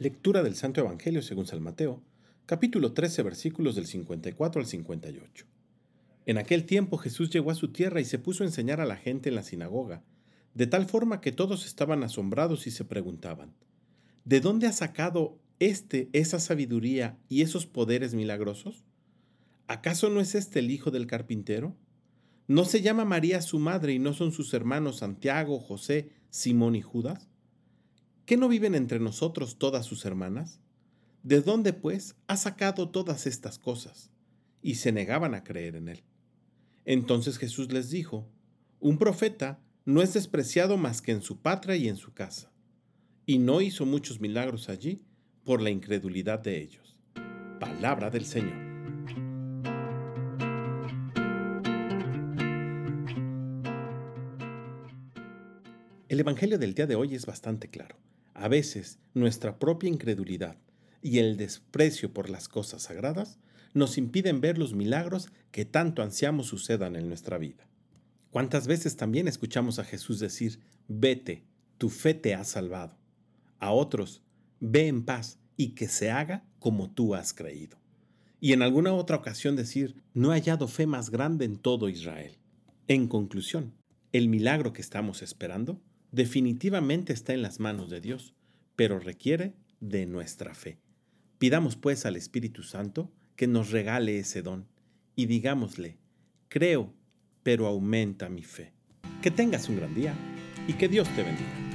Lectura del Santo Evangelio según San Mateo, capítulo 13, versículos del 54 al 58. En aquel tiempo Jesús llegó a su tierra y se puso a enseñar a la gente en la sinagoga, de tal forma que todos estaban asombrados y se preguntaban, ¿de dónde ha sacado éste esa sabiduría y esos poderes milagrosos? ¿Acaso no es este el hijo del carpintero? ¿No se llama María su madre y no son sus hermanos Santiago, José, Simón y Judas? ¿Qué no viven entre nosotros todas sus hermanas? ¿De dónde, pues, ha sacado todas estas cosas? Y se negaban a creer en él. Entonces Jesús les dijo, Un profeta no es despreciado más que en su patria y en su casa. Y no hizo muchos milagros allí por la incredulidad de ellos. Palabra del Señor. El Evangelio del día de hoy es bastante claro. A veces nuestra propia incredulidad y el desprecio por las cosas sagradas nos impiden ver los milagros que tanto ansiamos sucedan en nuestra vida. ¿Cuántas veces también escuchamos a Jesús decir, vete, tu fe te ha salvado? A otros, ve en paz y que se haga como tú has creído. Y en alguna otra ocasión decir, no he hallado fe más grande en todo Israel. En conclusión, el milagro que estamos esperando definitivamente está en las manos de Dios, pero requiere de nuestra fe. Pidamos pues al Espíritu Santo que nos regale ese don y digámosle, creo, pero aumenta mi fe. Que tengas un gran día y que Dios te bendiga.